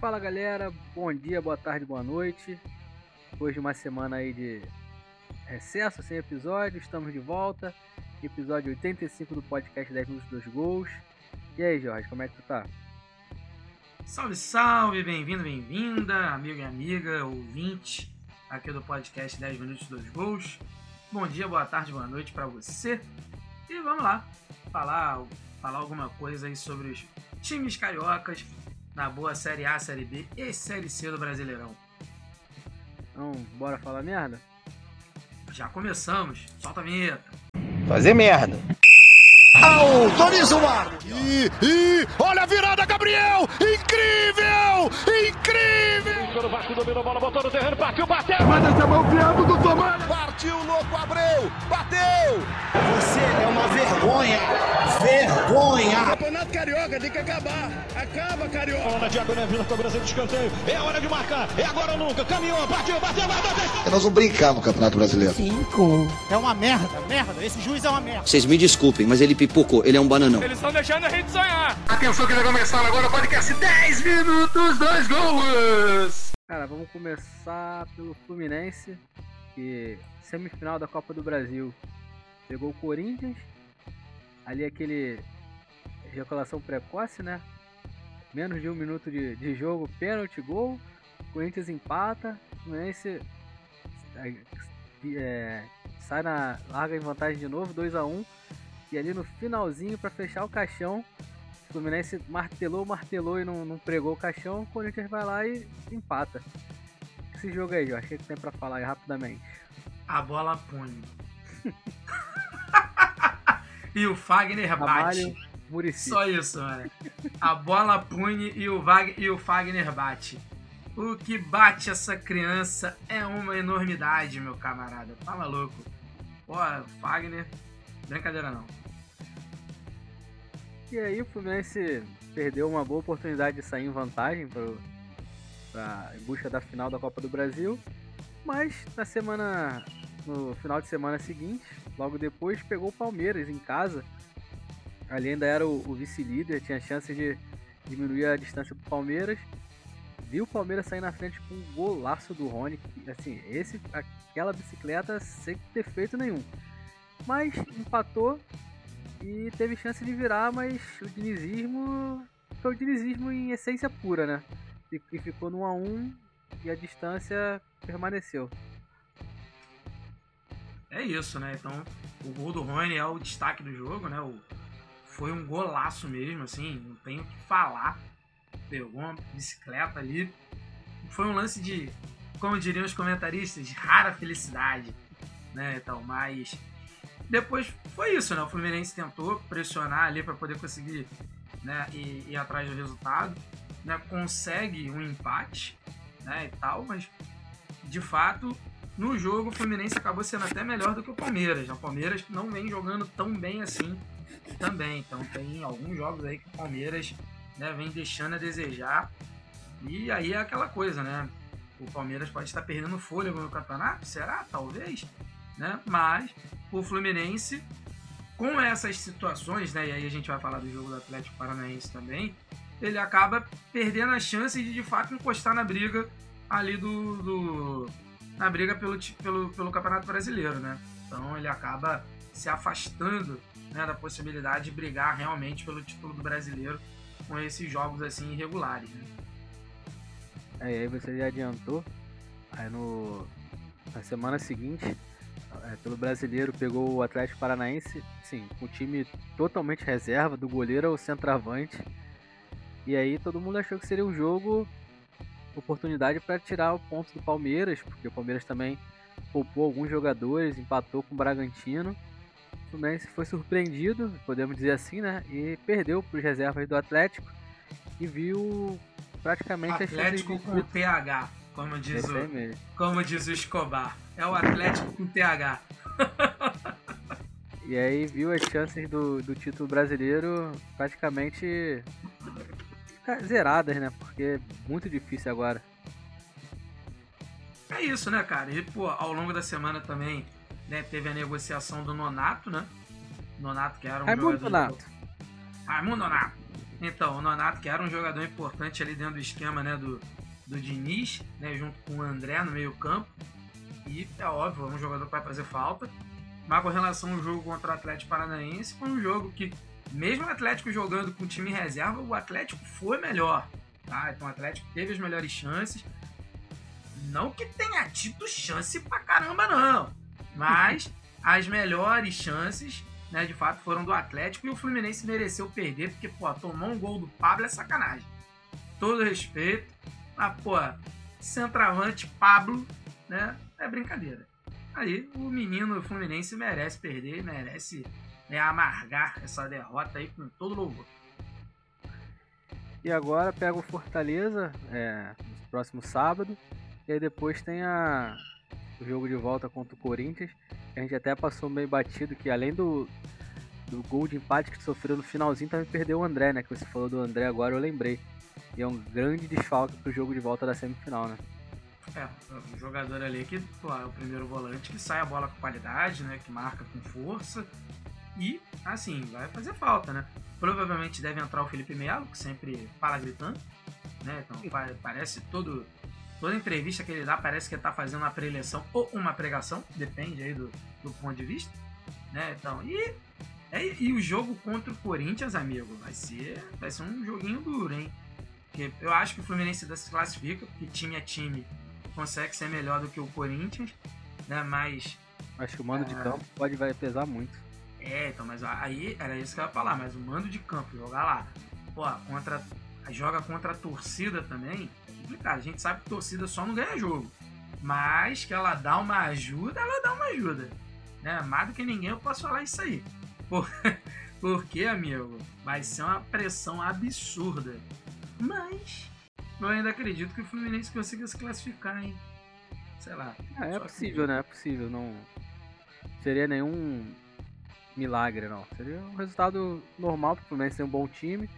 Fala galera, bom dia, boa tarde, boa noite. Depois de uma semana aí de recesso, sem episódio, estamos de volta. Episódio 85 do podcast 10 Minutos dos Gols. E aí, Jorge, como é que tu tá? Salve, salve, bem-vindo, bem-vinda, amigo e amiga, ouvinte aqui do podcast 10 Minutos dos Gols. Bom dia, boa tarde, boa noite para você. E vamos lá, falar, falar alguma coisa aí sobre os times cariocas na boa Série A, Série B e Série C do Brasileirão. Então, bora falar merda? Já começamos, solta a vinheta. Fazer merda. Autoriza o ar. E, e olha a virada, Gabriel! Incrível! Incrível! O Vasco dominou a bola, botou no terreno, partiu, bateu! Manda essa mão viado do Tomás! Partiu, louco, Abreu! Bateu! Você é uma vergonha! Vergonha! Campeonato Carioca tem que acabar! Acaba, Carioca! Bola na diagonal, vindo cobrança de escanteio. É hora de marcar, é agora ou nunca. Caminhou, partiu, bateu, bateu, bateu! Nós vamos brincar no Campeonato Brasileiro. É uma merda, merda. Esse juiz é uma merda. Vocês me desculpem, mas ele pipocou, ele é um bananão. Eles estão deixando a gente sonhar. Atenção que vai começar agora o podcast 10 Minutos, dois gols! Cara, vamos começar pelo Fluminense, que semifinal da Copa do Brasil pegou o Corinthians. Ali aquele ejaculação precoce, né? Menos de um minuto de, de jogo, pênalti, gol. Corinthians empata. Fluminense é, sai na larga em vantagem de novo, 2 a 1 E ali no finalzinho, para fechar o caixão, o Fluminense martelou, martelou e não, não pregou o caixão. O Corinthians vai lá e empata. Esse jogo aí, Jorge, o que que tem pra falar aí rapidamente? A bola punha. e o Fagner bate. Muricy. Só isso, mano. A bola pune e o, Vag... e o Fagner bate. O que bate essa criança é uma enormidade, meu camarada. Tá maluco? Pô, Fagner, brincadeira não. E aí o Fluminense perdeu uma boa oportunidade de sair em vantagem pra, pra, em busca da final da Copa do Brasil. Mas na semana. No final de semana seguinte, logo depois, pegou o Palmeiras em casa. Ali ainda era o, o vice-líder, tinha chance de diminuir a distância do Palmeiras. Viu o Palmeiras sair na frente com um golaço do Rony. Assim, esse, aquela bicicleta sem defeito nenhum. Mas empatou e teve chance de virar, mas o dinizismo foi o dinizismo em essência pura, né? E, ficou no 1x1 e a distância permaneceu. É isso, né? Então, o gol do Rony é o destaque do jogo, né? O... Foi um golaço mesmo, assim, não tenho o que falar. Pegou uma bicicleta ali. Foi um lance de, como diriam os comentaristas, de rara felicidade, né? Então, mas depois foi isso, né? O Fluminense tentou pressionar ali para poder conseguir né, ir, ir atrás do resultado, né? Consegue um empate, né? E tal, mas de fato no jogo o Fluminense acabou sendo até melhor do que o Palmeiras. né? O Palmeiras não vem jogando tão bem assim também. Então tem alguns jogos aí que o Palmeiras né, vem deixando a desejar. E aí é aquela coisa, né? O Palmeiras pode estar perdendo fôlego no campeonato, será? Talvez, né? Mas o Fluminense, com essas situações, né? E aí a gente vai falar do jogo do Atlético Paranaense também. Ele acaba perdendo a chance de de fato encostar na briga ali do, do na briga pelo, pelo, pelo Campeonato Brasileiro, né? Então ele acaba se afastando né, da possibilidade de brigar realmente pelo título do brasileiro com esses jogos assim irregulares. Né? É, aí você já adiantou. Aí no, na semana seguinte, é, pelo brasileiro, pegou o Atlético Paranaense, sim, com o time totalmente reserva, do goleiro ao centroavante. E aí todo mundo achou que seria um jogo, oportunidade para tirar o ponto do Palmeiras, porque o Palmeiras também poupou alguns jogadores, empatou com o Bragantino. O Fluminense foi surpreendido, podemos dizer assim, né? E perdeu para os reservas do Atlético e viu praticamente Atlético de com TH, como diz, o, como diz o Escobar. É o Atlético com TH. E aí viu as chances do, do título brasileiro praticamente ficar zeradas, né? Porque é muito difícil agora. É isso, né, cara? E, pô, ao longo da semana também né, teve a negociação do Nonato, né? Nonato, que era um Raimundo jogador... Nonato. Raimundo Nonato. Então, o Nonato, que era um jogador importante ali dentro do esquema né, do, do Diniz, né, junto com o André no meio campo. E é óbvio, é um jogador que vai fazer falta. Mas com relação ao jogo contra o Atlético Paranaense, foi um jogo que, mesmo o Atlético jogando com time reserva, o Atlético foi melhor. Tá? Então o Atlético teve as melhores chances. Não que tenha tido chance pra caramba, não. Mas as melhores chances, né, de fato, foram do Atlético e o Fluminense mereceu perder, porque, pô, tomou um gol do Pablo é sacanagem. Todo respeito. Ah, pô, centroavante Pablo, né? É brincadeira. Aí o menino Fluminense merece perder, merece né, amargar essa derrota aí com todo louvor. E agora pega o Fortaleza é, no próximo sábado. E aí depois tem a, o jogo de volta contra o Corinthians. A gente até passou meio batido que além do, do gol de empate que sofreu no finalzinho, também perdeu o André, né? Que você falou do André agora, eu lembrei. E é um grande desfalque pro jogo de volta da semifinal, né? É, um jogador ali que pô, é o primeiro volante que sai a bola com qualidade, né? Que marca com força. E, assim, vai fazer falta, né? Provavelmente deve entrar o Felipe Melo, que sempre fala gritando, né? Então parece todo. Toda entrevista que ele dá parece que ele tá fazendo uma preleção ou uma pregação, depende aí do, do ponto de vista. Né? Então, e, é, e o jogo contra o Corinthians, amigo, vai ser, vai ser um joguinho duro, hein? Porque eu acho que o Fluminense se classifica, porque time é time, consegue ser melhor do que o Corinthians, né? Mas. Acho que o mando é... de campo pode vai pesar muito. É, então, mas aí era isso que eu ia falar, mas o mando de campo, jogar lá, pô, contra. Joga contra a torcida também, é complicado. A gente sabe que torcida só não ganha jogo. Mas que ela dá uma ajuda, ela dá uma ajuda. Né? Mais do que ninguém eu posso falar isso aí. Por... Porque, amigo, vai ser uma pressão absurda. Mas eu ainda acredito que o Fluminense consiga se classificar, hein? Sei lá. É, é possível, que... né? É possível. Não seria nenhum milagre, não. Seria um resultado normal pro Fluminense ter um bom time.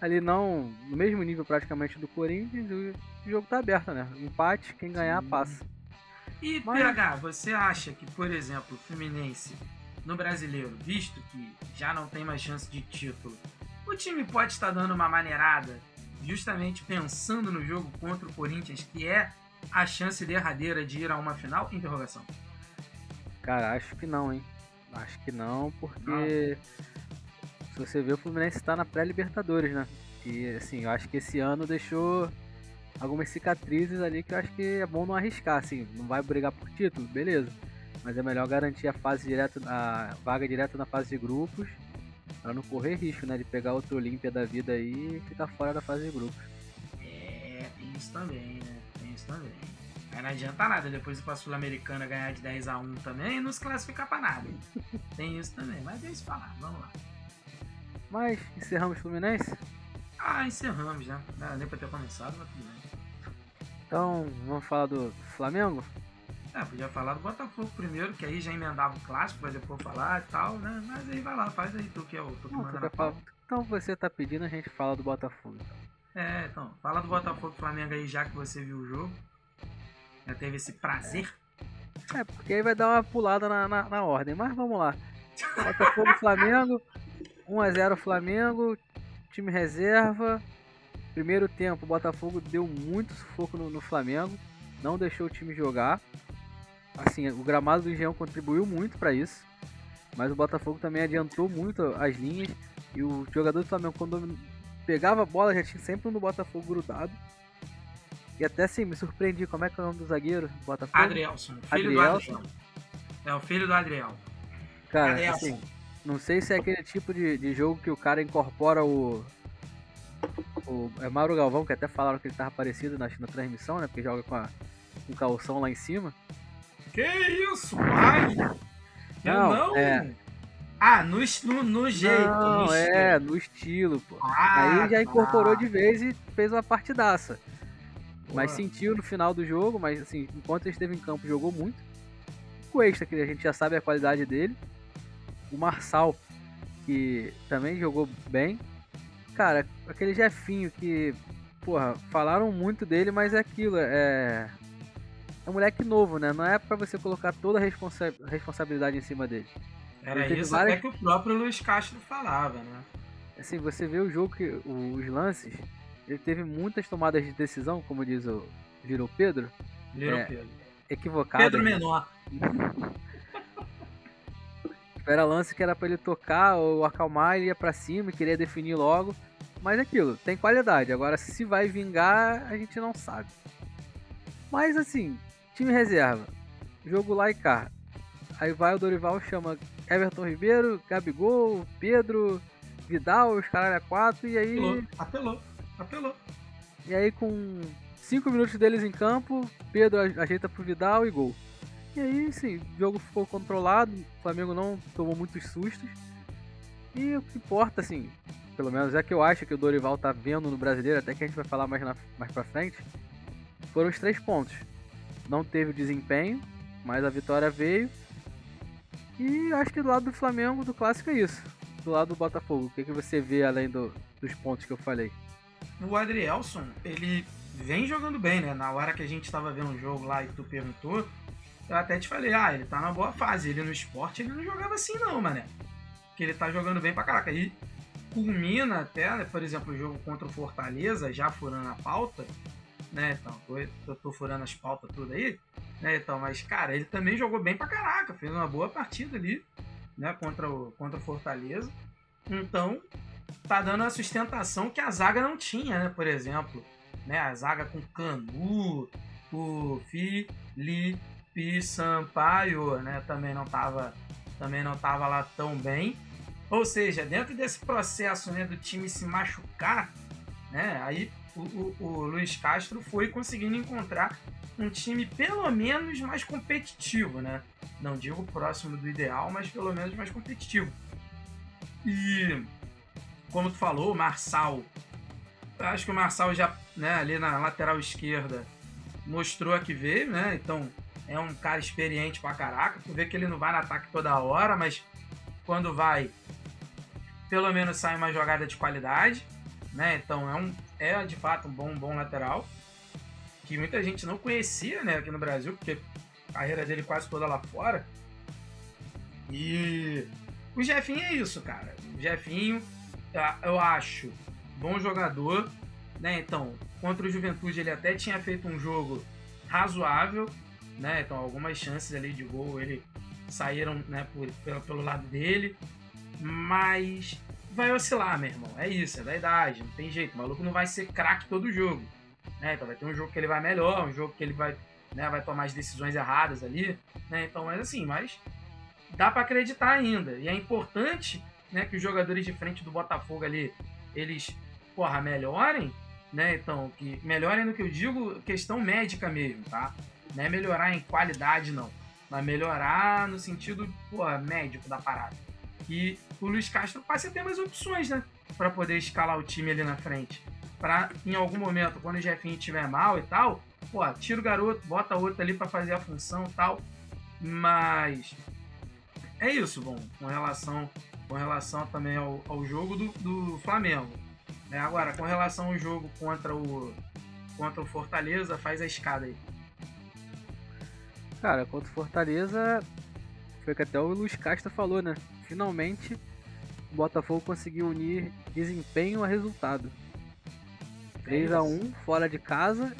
Ali não, no mesmo nível praticamente do Corinthians, o jogo tá aberto, né? Empate, quem ganhar Sim. passa. E Mas... PH, você acha que, por exemplo, o Fluminense no brasileiro, visto que já não tem mais chance de título, o time pode estar dando uma maneirada justamente pensando no jogo contra o Corinthians, que é a chance derradeira de ir a uma final? Interrogação. Cara, acho que não, hein? Acho que não, porque não. se você vê o Fluminense está na pré-Libertadores, né? E assim, eu acho que esse ano deixou algumas cicatrizes ali que eu acho que é bom não arriscar, assim, não vai brigar por título, beleza. Mas é melhor garantir a fase direta, a vaga direta na fase de grupos Pra não correr risco, né? De pegar outro Olímpia da vida aí e ficar fora da fase de grupos. É, tem isso também, né? Tem isso também. Aí não adianta nada depois pra Sul-Americana ganhar de 10 a 1 também e não se classificar pra nada. tem isso também, mas deixa eu falar, vamos lá. Mas encerramos Fluminense? Ah, encerramos, né? Não nem pra ter começado, mas tudo bem. Então, vamos falar do Flamengo? É, podia falar do Botafogo primeiro, que aí já emendava o clássico pra depois falar e tal, né? Mas aí vai lá, faz aí tu que é o tu que manda na. Então você tá pedindo, a gente fala do Botafogo. É, então, fala do Botafogo Flamengo aí já que você viu o jogo. Já teve esse prazer. É, porque aí vai dar uma pulada na, na, na ordem, mas vamos lá. Botafogo Flamengo, 1x0 Flamengo, time reserva. Primeiro tempo, o Botafogo deu muito sufoco no, no Flamengo, não deixou o time jogar assim, o gramado do Engenhão contribuiu muito para isso, mas o Botafogo também adiantou muito as linhas e o jogador do Flamengo quando pegava a bola já tinha sempre um no Botafogo grudado. E até assim, me surpreendi, como é que é o nome do zagueiro do Botafogo? Adrielson, filho Adrielson. do Adriel. É o filho do Adriel. Cara, Adrielson. assim, não sei se é aquele tipo de, de jogo que o cara incorpora o, o é Mauro Galvão, que até falaram que ele tava parecido na, na transmissão, né? Porque joga com, a, com o calção lá em cima. Que isso, pai? Não, não. É... Ah, no, no, no jeito. Não, no é, no estilo, pô. Ah, Aí já incorporou tá. de vez e fez uma partidaça. Mas sentiu no final do jogo, mas assim, enquanto ele esteve em campo, jogou muito. O Extra, que a gente já sabe a qualidade dele. O Marçal, que também jogou bem. Cara, aquele Jefinho que, porra, falaram muito dele, mas é aquilo, é é um moleque novo, né? Não é para você colocar toda a responsa responsabilidade em cima dele. Era isso várias... até que o próprio Luiz Castro falava, né? assim, você vê o jogo, que os lances, ele teve muitas tomadas de decisão, como diz o Girou Pedro, Little É. Pedro. equivocadas. Pedro Menor. Era lance que era pra ele tocar ou acalmar, ele ia pra cima e queria definir logo. Mas é aquilo, tem qualidade. Agora, se vai vingar, a gente não sabe. Mas assim, time reserva. Jogo lá e cá. Aí vai o Dorival, chama Everton Ribeiro, Gabigol, Pedro, Vidal, os caralho a quatro. E aí, Apelou, apelou, apelou. e aí com 5 minutos deles em campo, Pedro ajeita pro Vidal e gol. E aí, sim, o jogo ficou controlado, o Flamengo não tomou muitos sustos. E o que importa, assim, pelo menos é que eu acho que o Dorival tá vendo no brasileiro, até que a gente vai falar mais, na, mais pra frente, foram os três pontos. Não teve desempenho, mas a vitória veio. E acho que do lado do Flamengo, do clássico é isso. Do lado do Botafogo, o que, que você vê além do- dos pontos que eu falei? O Adrielson, ele vem jogando bem, né? Na hora que a gente tava vendo o jogo lá e tu perguntou, eu até te falei, ah, ele tá na boa fase. Ele no esporte, ele não jogava assim não, mané. Que ele tá jogando bem pra caraca. E culmina até, né, por exemplo, o jogo contra o Fortaleza, já furando a pauta, né? Então, tô, tô, tô furando as pautas tudo aí, né? Então, mas, cara, ele também jogou bem pra caraca. Fez uma boa partida ali, né? Contra o, contra o Fortaleza. Então, tá dando a sustentação que a zaga não tinha, né? Por exemplo, né? A zaga com Canu, o Felipe Sampaio, né? Também não tava, também não tava lá tão bem. Ou seja, dentro desse processo né, do time se machucar, né? Aí o, o, o Luiz Castro foi conseguindo encontrar um time pelo menos mais competitivo, né? Não digo próximo do ideal, mas pelo menos mais competitivo. E como tu falou, o Marçal. Acho que o Marçal já, né, ali na lateral esquerda, mostrou a que veio, né? Então é um cara experiente pra caraca. Tu vê que ele não vai no ataque toda hora, mas quando vai, pelo menos sai uma jogada de qualidade, né? Então é um é de fato um bom bom lateral que muita gente não conhecia, né, aqui no Brasil, porque a carreira dele quase toda lá fora. E o Jefinho é isso, cara. O Jefinho, eu acho, bom jogador, né? Então, contra o Juventude ele até tinha feito um jogo razoável, né? Então, algumas chances ali de gol ele saíram, né, por, pelo, pelo lado dele, mas vai oscilar, meu irmão. É isso, é da idade, não tem jeito. O maluco não vai ser craque todo jogo, né? Então, vai ter um jogo que ele vai melhor, um jogo que ele vai, né, vai tomar as decisões erradas ali, né? Então, mas assim, mas dá para acreditar ainda. E é importante né, que os jogadores de frente do Botafogo ali, eles, porra, melhorem, né? Então, que melhorem no que eu digo, questão médica mesmo, tá? Não é melhorar em qualidade, não. Mas melhorar no sentido, porra, médico da parada. E o Luiz Castro passe a ter mais opções, né? Pra poder escalar o time ali na frente. Pra, em algum momento, quando o Jefinho estiver mal e tal, pô, tira o garoto, bota outro ali pra fazer a função e tal. Mas é isso, bom, com relação, com relação também ao, ao jogo do, do Flamengo. né? agora, com relação ao jogo contra o, contra o Fortaleza, faz a escada aí. Cara, contra o Fortaleza, foi que até o Luiz Castro falou, né? Finalmente, o Botafogo conseguiu unir desempenho a resultado. 3 a 1 fora de casa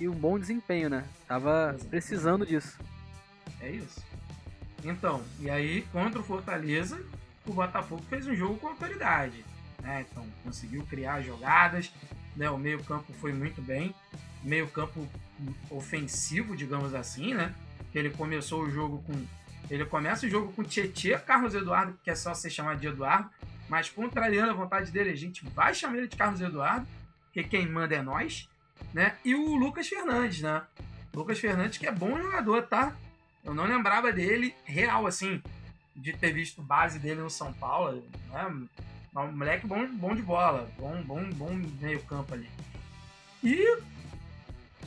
e um bom desempenho, né? Tava Exato. precisando disso. É isso. Então, e aí contra o Fortaleza, o Botafogo fez um jogo com autoridade. Né? Então, conseguiu criar jogadas, né? o meio-campo foi muito bem. Meio-campo ofensivo, digamos assim, né? Ele começou o jogo com. Ele começa o jogo com Tietê, Carlos Eduardo, que é só ser chamado de Eduardo, mas contrariando a vontade dele, a gente vai chamar ele de Carlos Eduardo, porque quem manda é nós, né? E o Lucas Fernandes, né? Lucas Fernandes, que é bom jogador, tá? Eu não lembrava dele real, assim, de ter visto base dele no São Paulo, né? Um moleque bom, bom de bola, bom, bom, bom meio campo ali. E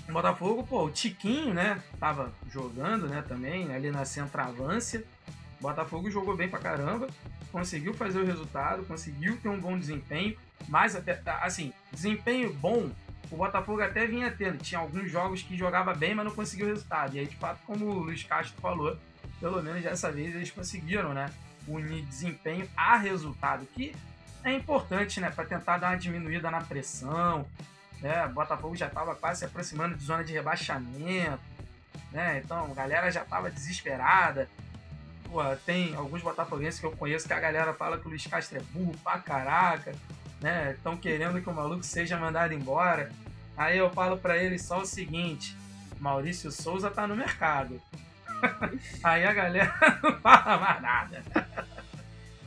o Botafogo, pô, o Tiquinho, né? Tava jogando, né, também, ali na centroavância. O Botafogo jogou bem pra caramba, conseguiu fazer o resultado, conseguiu ter um bom desempenho, mas até, assim, desempenho bom o Botafogo até vinha tendo. Tinha alguns jogos que jogava bem, mas não conseguiu resultado. E aí, de fato, como o Luiz Castro falou, pelo menos dessa vez eles conseguiram, né? Unir desempenho a resultado. Que é importante, né? Para tentar dar uma diminuída na pressão. Né? Botafogo já estava quase se aproximando de zona de rebaixamento. Né? Então a galera já estava desesperada. Pô, tem alguns botafoguenses que eu conheço que a galera fala que o Luiz Castro é burro pra caraca. Né? Estão querendo que o maluco seja mandado embora. Aí eu falo para eles só o seguinte: Maurício Souza tá no mercado. Aí a galera não fala mais nada.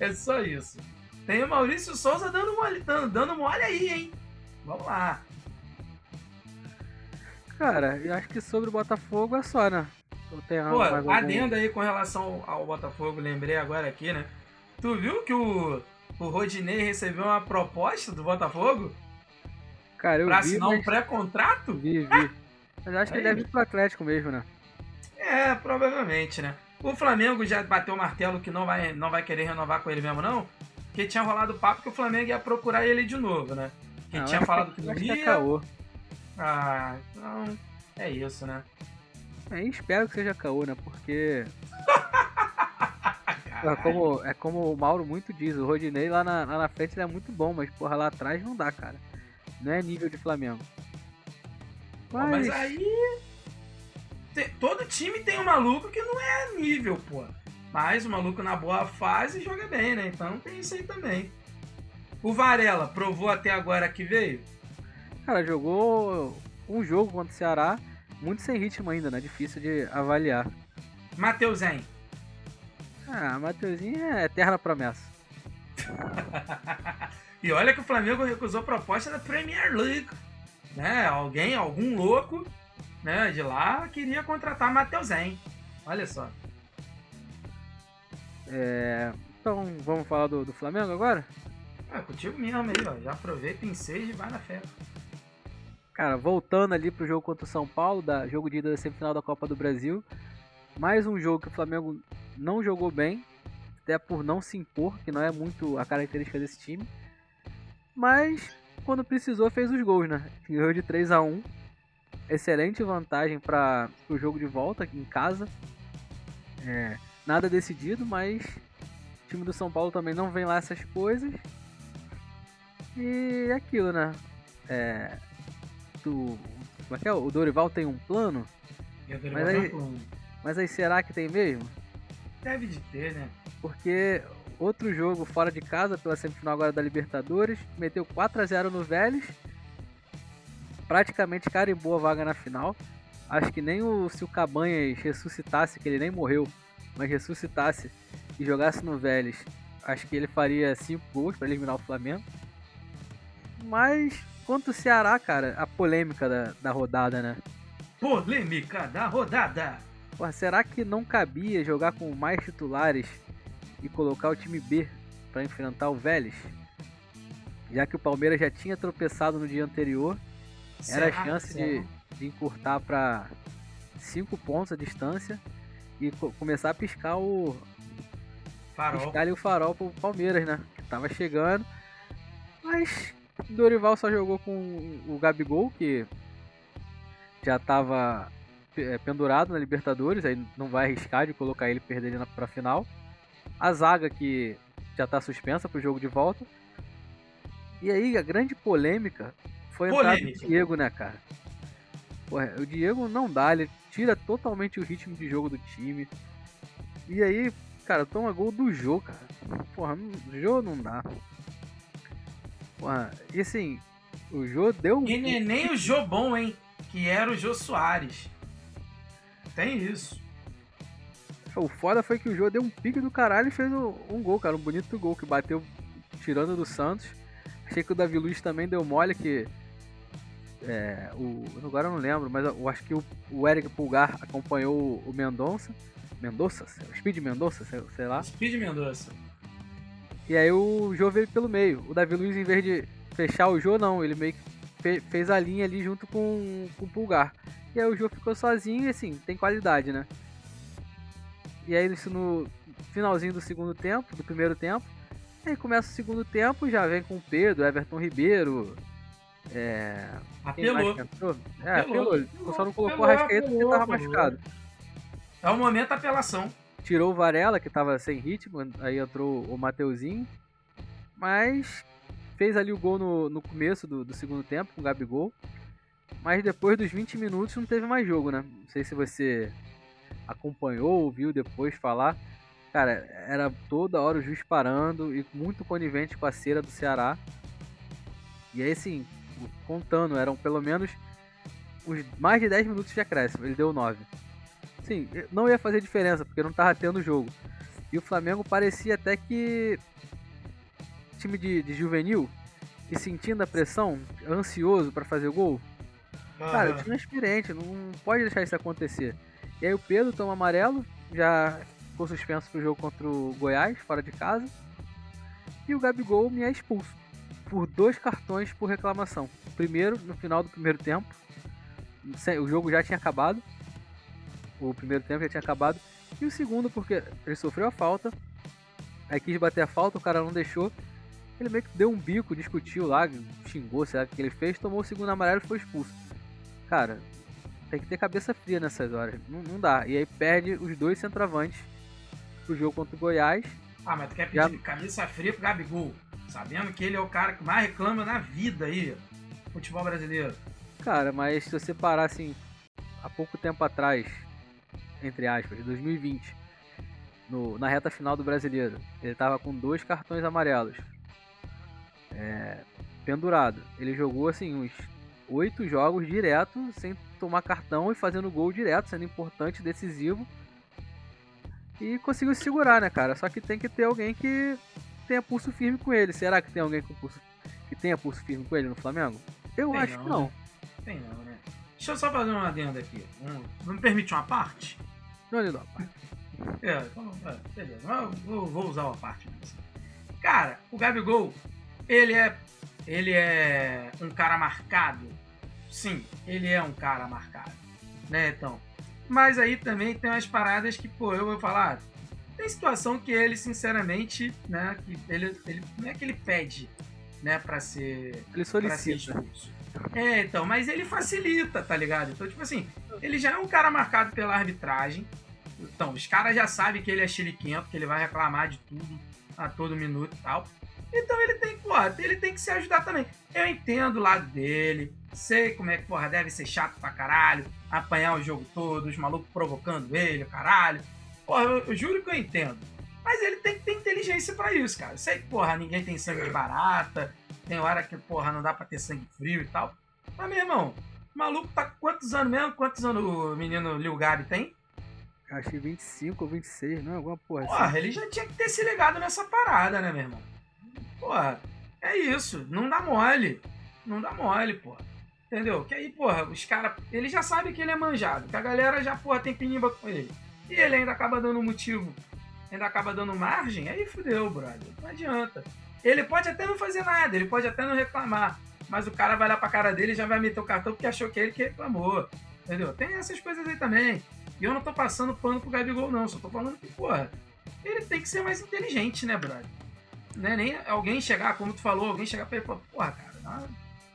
É só isso. Tem o Maurício Souza dando mole, dando, dando mole aí, hein? Vamos lá. Cara, eu acho que sobre o Botafogo é só, né? Pô, adendo aí com relação ao Botafogo, lembrei agora aqui, né? Tu viu que o, o Rodinei recebeu uma proposta do Botafogo Cara, eu pra vi, assinar um mas... pré-contrato? vi, vi. Mas acho que ele deve ir pro Atlético mesmo, né? É, provavelmente, né? O Flamengo já bateu o martelo que não vai, não vai querer renovar com ele mesmo, não. Porque tinha rolado o papo que o Flamengo ia procurar ele de novo, né? Que Não, tinha acho falado que eu não é ia. caô. Ah, então é isso, né? É, espero que seja caô, né? Porque é como, é como o Mauro muito diz, o Rodinei lá na, lá na frente ele é muito bom, mas porra, lá atrás não dá, cara. Não é nível de Flamengo. Pô, Mas, Mas aí. Te- todo time tem um maluco que não é nível, pô. Mas o maluco na boa fase joga bem, né? Então tem isso aí também. O Varela provou até agora que veio? cara, jogou um jogo contra o Ceará, muito sem ritmo ainda, né? Difícil de avaliar. Mateuzinho. Ah, Mateuzinho é eterna promessa. E olha que o Flamengo recusou proposta da Premier League. Né? Alguém, algum louco né, de lá queria contratar Mateuzinho. Olha só. É, Então, vamos falar do, do Flamengo agora? É contigo mesmo aí, ó. Já aproveita, enseja e vai na fé. Cara, voltando ali pro jogo contra o São Paulo, da jogo de ida da semifinal da Copa do Brasil. Mais um jogo que o Flamengo não jogou bem, até por não se impor, que não é muito a característica desse time. Mas quando precisou fez os gols, né? Ganhou de 3 a 1 Excelente vantagem para o jogo de volta aqui em casa. É, nada decidido, mas o time do São Paulo também não vem lá essas coisas. E é aquilo, né? É, do, como é que é? O Dorival tem um plano, Mas aí- mas aí será que tem mesmo? Deve de ter, né? Porque outro jogo fora de casa, pela semifinal agora da Libertadores, meteu 4 a 0 no Vélez, praticamente carimbou a vaga na final. Acho que nem o, se o Cabanhas ressuscitasse, que ele nem morreu, mas ressuscitasse e jogasse no Vélez, acho que ele faria 5 gols para eliminar o Flamengo. Mas, quanto o Ceará, cara, a polêmica da, da rodada, né? Polêmica da rodada. Porra, será que não cabia jogar com mais titulares e colocar o time B para enfrentar o Vélez? Já que o Palmeiras já tinha tropeçado no dia anterior, era a chance de, de encurtar para 5 pontos a distância e co- começar a piscar o Farol. piscar ali o farol pro Palmeiras, né? Que tava chegando. Mas Dorival só jogou com o Gabigol, que já tava é, pendurado na Libertadores, aí não vai arriscar de colocar ele e perder ele pra final. A zaga que já tá suspensa pro jogo de volta. E aí a grande polêmica foi a do. Diego, né, cara? Porra, o Diego não dá, ele tira totalmente o ritmo de jogo do time. E aí, cara, toma gol do Jô, cara. Porra, não- Jô não dá. Porra, e assim, o Jô deu um. E nem, nem o Jô bom, hein? Que era o Jô Soares. Tem isso. O foda foi que o Jô deu um pique do caralho e fez um, um gol, cara. Um bonito gol que bateu tirando do Santos. Achei que o Davi Luiz também deu mole que. É, o, agora eu não lembro, mas eu acho que o, o Eric Pulgar acompanhou o, Mendonça. Mendonça? Speed Mendonça, sei, sei lá. Speed Mendonça. E aí o Jô veio pelo meio. O Davi Luiz, em vez de fechar o Jô, não. Ele meio que fe- fez a linha ali junto com, com o Pulgar. E aí o Jô ficou sozinho e assim, tem qualidade, né? E aí isso no finalzinho do segundo tempo, do primeiro tempo. Aí começa o segundo tempo, já vem com o Pedro, Everton Ribeiro. É. Apelou. É, Apelou. apelou. Só não colocou o Apelou, Rascaeta porque tava apelou. machucado. É o momento da apelação. tirou o Varela, que tava sem ritmo, aí entrou o Mateuzinho. Mas fez ali o gol no, no começo do, do segundo tempo com o Gabigol. Mas depois dos 20 minutos não teve mais jogo, né? Não sei se você acompanhou, ouviu depois falar. Cara, era toda hora o juiz parando e muito conivente com a cera do Ceará. E aí, assim, contando, eram pelo menos uns mais de 10 minutos de acréscimo. Ele deu 9. Sim, não ia fazer diferença, porque não tava tendo jogo. E o Flamengo parecia até que. Time de, de juvenil, que sentindo a pressão, ansioso para fazer gol. Cara, o time é experiente, não pode deixar isso acontecer. E aí o Pedro toma amarelo, já ficou suspenso pro jogo contra o Goiás, fora de casa. E o Gabigol me é expulso por dois cartões por reclamação. Primeiro, no final do primeiro tempo, o jogo já tinha acabado. O primeiro tempo já tinha acabado. E o segundo, porque ele sofreu a falta. Aí quis bater a falta, o cara não deixou. Ele meio que deu um bico, discutiu lá, xingou, sei lá o que ele fez, tomou o segundo amarelo e foi expulso. Cara, tem que ter cabeça fria nessas horas. Não, não dá. E aí perde os dois centroavantes pro jogo contra o Goiás. Ah, mas tu quer pedir Já... cabeça fria pro Gabigol, sabendo que ele é o cara que mais reclama na vida aí, futebol brasileiro. Cara, mas se você parar assim, há pouco tempo atrás, entre aspas, 2020, no, na reta final do brasileiro, ele tava com dois cartões amarelos. É, pendurado. Ele jogou assim uns oito jogos direto, sem tomar cartão e fazendo gol direto, sendo importante, decisivo. E conseguiu segurar, né, cara? Só que tem que ter alguém que tenha pulso firme com ele. Será que tem alguém com pulso que tenha pulso firme com ele no Flamengo? Eu tem acho não, que não. Né? Tem não, né? Deixa eu só fazer uma adenda aqui. Um, me permite uma parte? Não, ele uma parte. É, então, é, beleza. Eu vou, vou usar uma parte. Cara, o Gabigol, ele é, ele é um cara marcado. Sim, ele é um cara marcado. Né, então? Mas aí também tem umas paradas que, pô, eu vou falar. Tem situação que ele, sinceramente, né? Que ele, ele não é que ele pede, né, pra ser. Ele solicita. É, então, mas ele facilita, tá ligado? Então, tipo assim, ele já é um cara marcado pela arbitragem. Então, os caras já sabem que ele é chiliquento, que ele vai reclamar de tudo a todo minuto e tal. Então ele tem, porra, ele tem que se ajudar também. Eu entendo o lado dele, sei como é que, porra, deve ser chato pra caralho, apanhar o jogo todo, os malucos provocando ele, caralho. Porra, eu, eu juro que eu entendo. Mas ele tem que ter inteligência para isso, cara. Eu sei que, porra, ninguém tem sangue de barata, tem hora que, porra, não dá pra ter sangue frio e tal. Mas, meu irmão, o maluco tá com quantos anos mesmo? Quantos anos o menino Lil Gabi tem? Acho que 25 ou 26, não é? Alguma porra Porra, assim. ele já tinha que ter se ligado nessa parada, né, meu irmão? Porra, é isso. Não dá mole. Não dá mole, porra. Entendeu? Que aí, porra, os caras. Ele já sabe que ele é manjado. Que a galera já, porra, tem pinimba com ele. E ele ainda acaba dando motivo. Ainda acaba dando margem. Aí fudeu, brother. Não adianta. Ele pode até não fazer nada. Ele pode até não reclamar. Mas o cara vai lá pra cara dele e já vai meter o cartão porque achou que é ele que reclamou. Entendeu? Tem essas coisas aí também. E eu não tô passando pano pro Gabigol, não. Só tô falando que, porra, ele tem que ser mais inteligente, né, brother? né, nem alguém chegar, como tu falou, alguém chegar pra ele e falar, porra, cara, dá,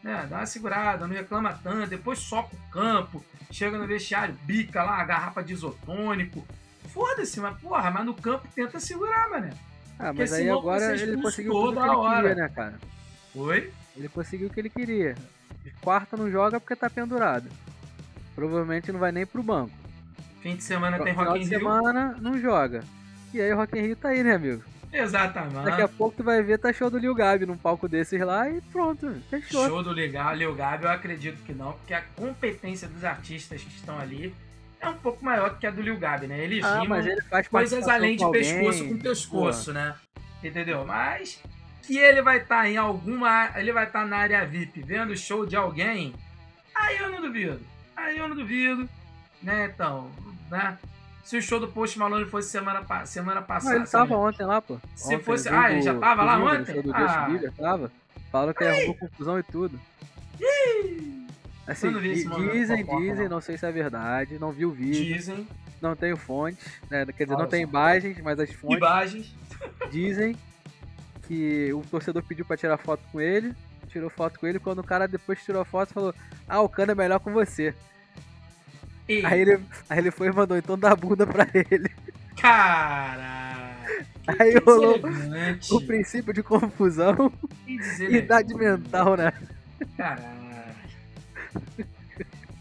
né, dá uma segurada, não reclama tanto, depois soca o campo, chega no vestiário, bica lá a garrafa de isotônico. Foda-se, mas porra, mas no campo tenta segurar, mano. Ah, mas aí agora ele conseguiu tudo que ele hora. queria, né, cara? Oi? Ele conseguiu o que ele queria. Quarta não joga porque tá pendurado. Provavelmente não vai nem pro banco. Fim de semana tem Rock in Rio. Fim de semana não joga. E aí o Rock in Rio tá aí, né, amigo? Exatamente. Daqui a pouco tu vai ver, tá show do Lil Gabi num palco desses lá e pronto, fechou. Show do Lil Gabi, eu acredito que não, porque a competência dos artistas que estão ali é um pouco maior que a do Lil Gabi, né? Eles ah, rimam coisas além de pescoço com pescoço, Pô. né? Entendeu? Mas que ele vai estar tá em alguma. Ele vai estar tá na área VIP vendo show de alguém, aí eu não duvido. Aí eu não duvido, né? Então, né? Se o show do Post Malone fosse semana, semana passada. Não, ele tava ontem lá, pô. Se ontem, fosse. Ah, ele já tava lá Bieber, ontem? O show do ah. Bieber, tava. Falaram que arrumou confusão e tudo. Ih! Assim, dizem, dizem, não sei se é verdade, não vi o vídeo. Dizem. Não tenho fontes, né? quer dizer, não tem imagens, mas as fontes. Imagens. Dizem que o torcedor pediu pra tirar foto com ele, tirou foto com ele, quando o cara depois tirou a foto falou: Ah, o cano é melhor com você. Aí ele, aí ele foi e mandou então dar bunda pra ele. Cara! Aí rolou o princípio de confusão, deselegante. idade mental, né? Caralho.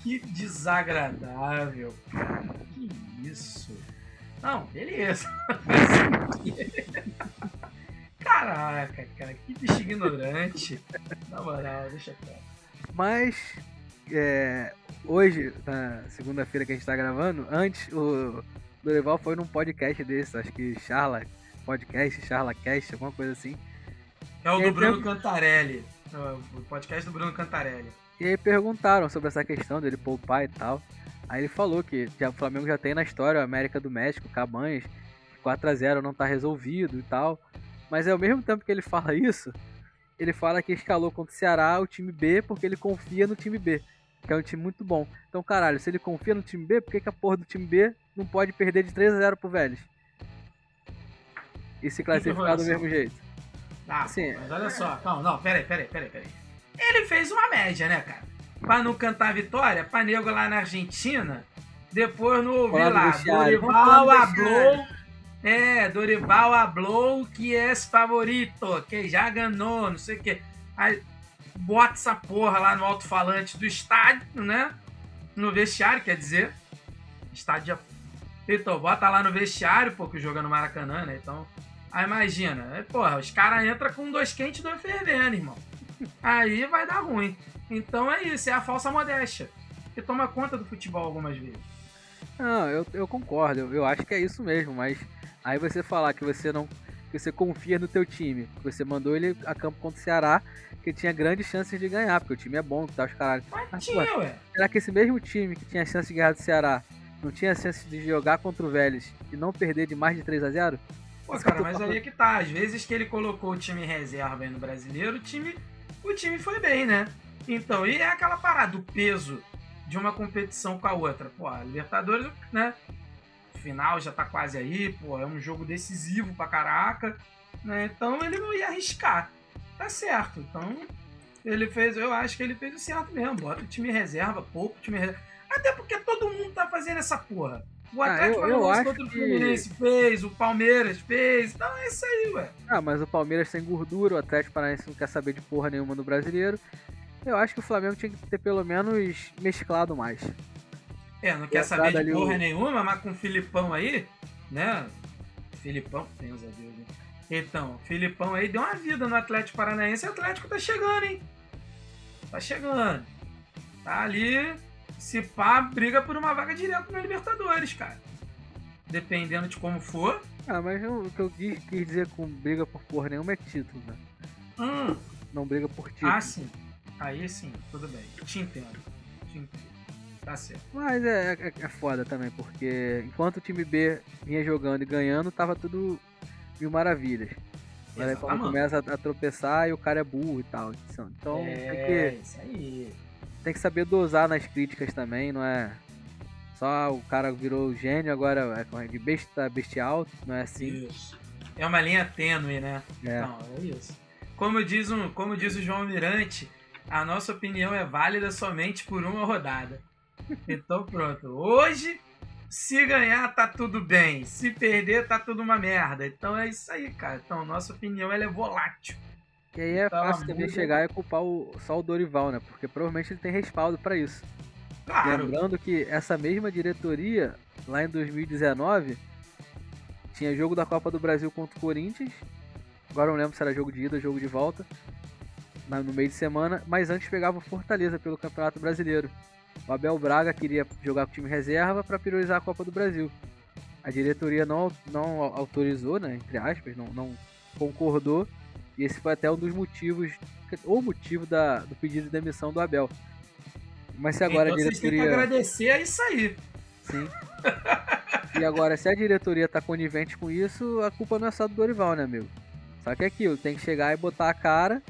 Que desagradável, cara. Que isso? Não, beleza. Caraca, cara, que bicho ignorante. Na moral, deixa quieto. Mas é, hoje, na segunda-feira que a gente tá gravando, antes o Dorival foi num podcast desse, acho que Charla Podcast, Charla Cast, alguma coisa assim. É o do Bruno tem- Cantarelli. É O podcast do Bruno Cantarelli. E aí perguntaram sobre essa questão dele poupar e tal. Aí ele falou que já, o Flamengo já tem na história o América do México, Cabanhas, que 4x0 não tá resolvido e tal. Mas ao mesmo tempo que ele fala isso, ele fala que escalou contra o Ceará o time B porque ele confia no time B, que é um time muito bom. Então, caralho, se ele confia no time B, por que, que a porra do time B não pode perder de 3x0 pro Vélez? E se classificar do mesmo jeito? Ah, Sim. mas olha só, calma, não, peraí, peraí, peraí, peraí. Ele fez uma média, né, cara? Pra não cantar vitória, pra nego lá na Argentina, depois não ouvir lá. Dorival no hablou. É, Dorival hablou que é favorito, que já ganhou, não sei o quê. Aí bota essa porra lá no alto-falante do estádio, né? No vestiário, quer dizer. Estádio. é- Então, bota lá no vestiário, pô, que é no Maracanã, né? Então. Aí imagina, aí, porra, os caras entram com dois quentes e dois fervendo, irmão. Aí vai dar ruim. Então é isso, é a falsa modéstia. Que toma conta do futebol algumas vezes. Não, eu, eu concordo, eu acho que é isso mesmo, mas aí você falar que você não. Que você confia no teu time, você mandou ele a campo contra o Ceará, que tinha grandes chances de ganhar, porque o time é bom tal, os caralho. Mas Mas, tinha, pô, ué. Será que esse mesmo time que tinha chance de ganhar do Ceará não tinha chance de jogar contra o Vélez e não perder de mais de 3 a 0 Pô, cara, mas falando. aí é que tá. Às vezes que ele colocou o time em reserva aí no brasileiro, o time, o time foi bem, né? Então, e é aquela parada, o peso de uma competição com a outra. Pô, a Libertadores, né? Final já tá quase aí, pô, é um jogo decisivo pra caraca, né? Então ele não ia arriscar. Tá certo. Então, ele fez, eu acho que ele fez o certo mesmo. Bota o time reserva, pouco time reserva. Até porque todo mundo tá fazendo essa porra. O Ah, Atlético eu- eu Paranaense acho o que- Fluminense fez, o Palmeiras fez. Então é isso aí, ué. Ah, mas o Palmeiras tem gordura, o Atlético Paranaense não quer saber de porra nenhuma no brasileiro. Eu acho que o Flamengo tinha que ter pelo menos mesclado mais. É, não quer saber de porra o- nenhuma, mas com o Filipão aí, né? Filipão, Deus a Deus? Então, Filipão aí deu uma vida no Atlético Paranaense e o Atlético tá chegando, hein? Tá chegando. Tá ali, se pá, briga por uma vaga direto na Libertadores, cara. Dependendo de como for. Ah, mas eu- o que eu quis, quis dizer com briga por porra nenhuma é título, né? Hum, Não briga por título. ah, sim. Aí sim, tudo bem. Te entendo. Te entendo. Mas é, é, é foda também, porque enquanto o time B vinha jogando e ganhando, tava tudo mil maravilhas. Mas aí quando começa a, a tropeçar e o cara é burro e tal. Então tem, é, que, isso aí. tem que saber dosar nas críticas também, não é só o cara virou gênio, agora é de besta bestial, não é assim. Isso. É uma linha tênue, né? É. Não, é isso. Como diz, um, como diz o João Mirante, a nossa opinião é válida somente por uma rodada. Então pronto. Hoje, se ganhar, tá tudo bem. Se perder, tá tudo uma merda. Então é isso aí, cara. Então, nossa opinião ela é volátil. E aí é Tá fácil também chegar e culpar o, só o Dorival, né? Porque provavelmente ele tem respaldo pra isso. Claro. Lembrando que essa mesma diretoria, lá em 2019, tinha jogo da Copa do Brasil contra o Corinthians. Agora não lembro se era jogo de ida ou jogo de volta. No meio de semana, mas antes pegava o Fortaleza pelo Campeonato Brasileiro. O Abel Braga queria jogar com o time reserva para priorizar a Copa do Brasil. A diretoria não, não autorizou, né, entre aspas, não, não concordou. E esse foi até um dos motivos, ou motivo da, do pedido de demissão do Abel. Mas se agora então, a vocês têm que diretoria. agradecer a isso aí. Sim. E agora, se a diretoria tá conivente com isso, a culpa não é só do Dorival, né, amigo? Só que é aquilo, tem que chegar e botar a cara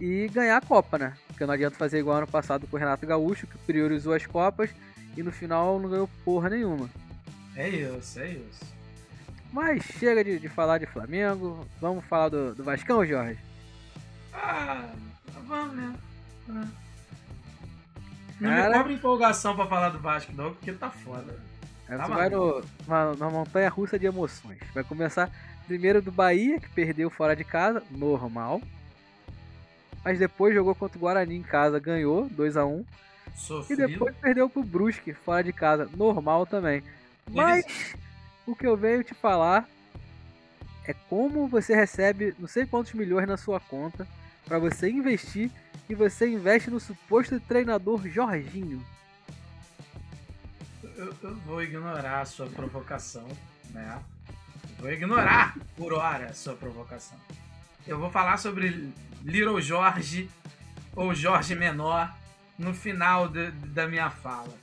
e ganhar a Copa, né? Porque não adianta fazer igual ano passado com o Renato Gaúcho, que priorizou as Copas e no final não ganhou porra nenhuma. É isso, é isso. Mas chega de, de falar de Flamengo, vamos falar do, do Vascão, Jorge? Ah, vamos, né? Não Cara- me cobre empolgação pra falar do Vasco, não, porque tá foda. Aí Tá você vai no, uma, uma montanha russa de emoções. Vai começar. Primeiro do Bahia, que perdeu fora de casa, normal. Mas depois jogou contra o Guarani em casa, ganhou 2 a 1 E depois perdeu pro Brusque fora de casa, normal também. Mas o que eu venho te falar é como você recebe não sei quantos milhões na sua conta para você investir e você investe no suposto treinador Jorginho. Eu, eu vou ignorar a sua provocação, né? Vou ignorar por hora a sua provocação. Eu vou falar sobre Little Jorge ou Jorge Menor no final de- da minha fala.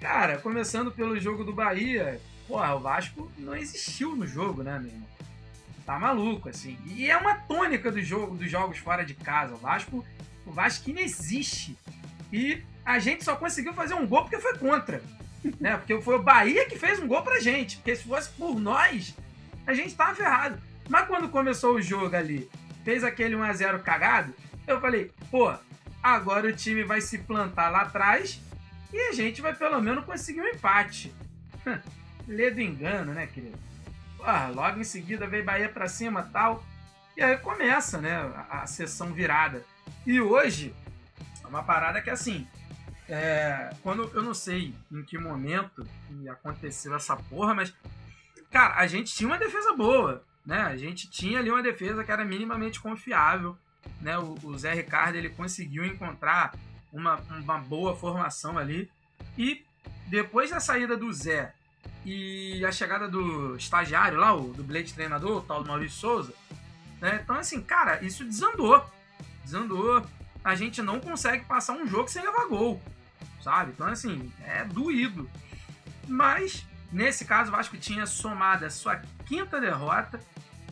Cara, começando pelo jogo do Bahia, porra, o Vasco não existiu no jogo, né, meu irmão? Tá maluco, assim. E é uma tônica do jogo, dos jogos fora de casa. O Vasco, o Vasco não existe. E a gente só conseguiu fazer um gol porque foi contra né? Porque foi o Bahia que fez um gol pra gente. Porque se fosse por nós, a gente tava ferrado. Mas quando começou o jogo ali, fez aquele 1x0 cagado, eu falei, pô, agora o time vai se plantar lá atrás e a gente vai pelo menos conseguir um empate. Lê do engano, né, querido? Porra, logo em seguida veio Bahia pra cima tal. E aí começa, né, a, a sessão virada. E hoje, é uma parada que assim, é, quando eu não sei em que momento que aconteceu essa porra, mas cara, a gente tinha uma defesa boa, né? A gente tinha ali uma defesa que era minimamente confiável, né? O, o Zé Ricardo ele conseguiu encontrar uma, uma boa formação ali e depois da saída do Zé e a chegada do estagiário lá, o do Blade treinador, o tal do Maurício Souza, né? Então assim, cara, isso desandou, desandou. A gente não consegue passar um jogo sem levar gol sabe? Então, assim, é doído. Mas, nesse caso, o Vasco tinha somado a sua quinta derrota,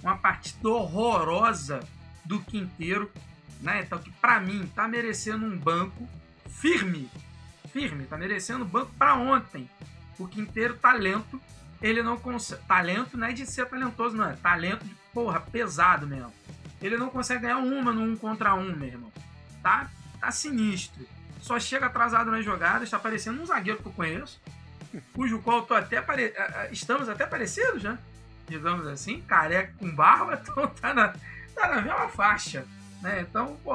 uma partida horrorosa do Quinteiro, né? Então, que pra mim tá merecendo um banco firme, firme, tá merecendo um banco pra ontem. O Quinteiro, talento, ele não consegue. Talento não é de ser talentoso, não, é talento de porra, pesado mesmo. Ele não consegue ganhar uma no um contra um, meu irmão. Tá, tá sinistro só chega atrasado nas jogadas, tá parecendo um zagueiro que eu conheço, cujo qual tô até pare... estamos até parecidos, né? Digamos assim, careca com barba, então tá na, tá na mesma faixa, né? Então, pô,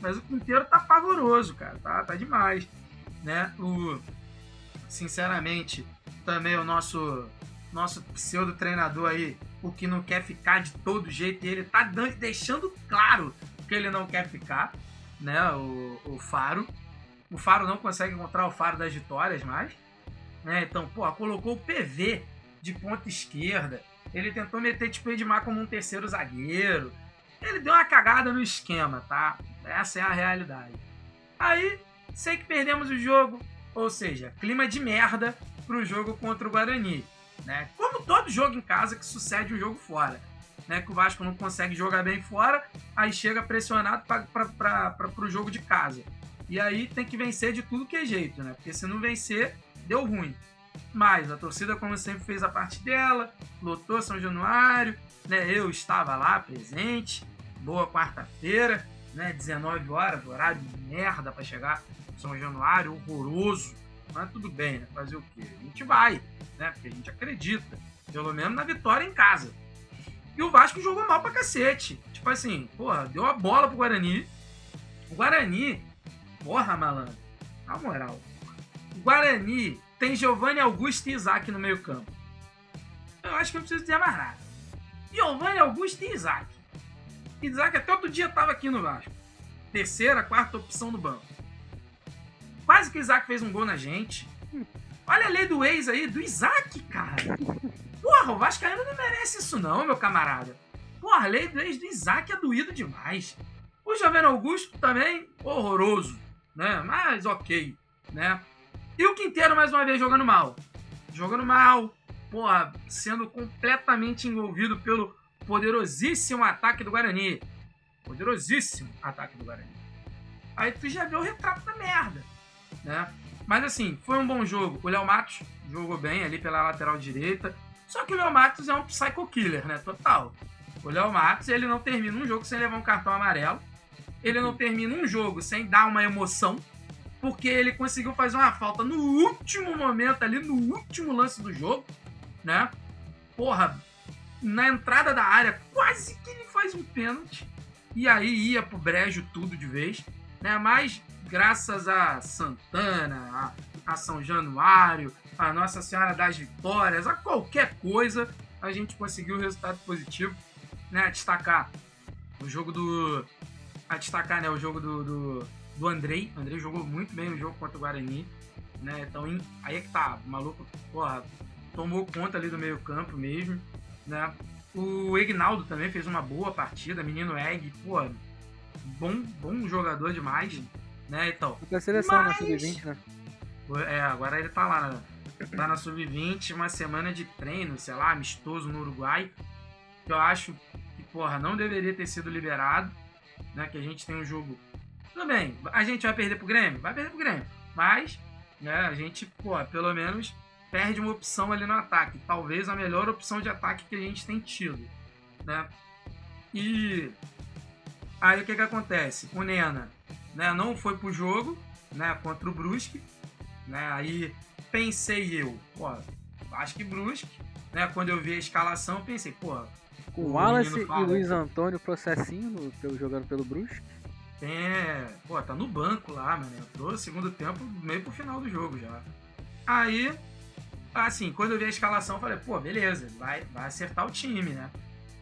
mas o Quinteiro tá pavoroso, cara, tá, tá demais, né? O, sinceramente, também o nosso nosso pseudo treinador aí, o que não quer ficar de todo jeito, ele tá deixando claro que ele não quer ficar, né? O, o Faro. O Faro não consegue encontrar o Faro das vitórias mais. Né? Então, pô, colocou o PV de ponta esquerda. Ele tentou meter tipo Edmar como um terceiro zagueiro. Ele deu uma cagada no esquema, tá? Essa é a realidade. Aí, sei que perdemos o jogo. Ou seja, clima de merda pro jogo contra o Guarani. Né? Como todo jogo em casa que sucede o jogo fora. Né? Que o Vasco não consegue jogar bem fora, aí chega pressionado para o jogo de casa. E aí tem que vencer de tudo que é jeito, né? Porque se não vencer, deu ruim. Mas a torcida, como sempre, fez a parte dela, lotou São Januário, né? Eu estava lá presente, boa quarta-feira, né? 19 horas, horário de merda para chegar São Januário, horroroso. Mas tudo bem, né? Fazer o quê? A gente vai, né? Porque a gente acredita, pelo menos na vitória em casa. E o Vasco jogou mal pra cacete. Tipo assim, porra, deu a bola pro Guarani. O Guarani Porra, malandro. Na moral. Guarani tem Giovanni Augusto e Isaac no meio campo. Eu acho que eu preciso dizer mais nada. Giovanni Augusto e Isaac. Isaac até outro dia tava aqui no Vasco. Terceira, quarta opção do banco. Quase que o Isaac fez um gol na gente. Olha a lei do ex aí, do Isaac, cara. Porra, o Vasco ainda não merece isso não, meu camarada. Porra, a lei do ex do Isaac é doído demais. O Giovanni Augusto também, horroroso né? Mas ok, né? E o Quinteiro mais uma vez jogando mal. Jogando mal, porra, sendo completamente envolvido pelo poderosíssimo ataque do Guarani. Poderosíssimo ataque do Guarani. Aí tu já vê o retrato da merda, né? Mas assim, foi um bom jogo. O Léo Matos jogou bem ali pela lateral direita. Só que o Léo Matos é um psycho killer, né? Total. O Léo Matos, ele não termina um jogo sem levar um cartão amarelo ele não termina um jogo sem dar uma emoção, porque ele conseguiu fazer uma falta no último momento ali, no último lance do jogo, né? Porra, na entrada da área, quase que ele faz um pênalti. E aí ia pro brejo tudo de vez, né? Mas graças a Santana, a, a São Januário, a Nossa Senhora das Vitórias, a qualquer coisa, a gente conseguiu um resultado positivo, né? Destacar o jogo do. A destacar, né? O jogo do, do, do Andrei. O Andrei jogou muito bem no jogo contra o Guarani. Né? Então aí é que tá, o maluco, porra, tomou conta ali do meio campo mesmo, né? O Egnaldo também fez uma boa partida, menino Egg, pô, bom, bom jogador demais, né? Então. Foi pra seleção na sub-20, né? É, agora ele tá lá, tá na sub-20, uma semana de treino, sei lá, amistoso no Uruguai, que eu acho que, porra, não deveria ter sido liberado, né? Que a gente tem um jogo. Tudo bem, a gente vai perder pro Grêmio? Vai perder pro Grêmio. Mas, né, a gente, pô, pelo menos perde uma opção ali no ataque. Talvez a melhor opção de ataque que a gente tem tido, né? E aí o que que acontece? O Nena, né, não foi pro jogo, né, contra o Brusque, né? Aí pensei eu, pô, acho que Brusque, né, quando eu vi a escalação, pensei, pô, com o Wallace e Luiz Antônio processinho no, pelo, jogando pelo Brusque. É, pô, tá no banco lá, mano. Entrou no segundo tempo, meio pro final do jogo já. Aí assim, quando eu vi a escalação, falei, pô, beleza, vai, vai acertar o time, né?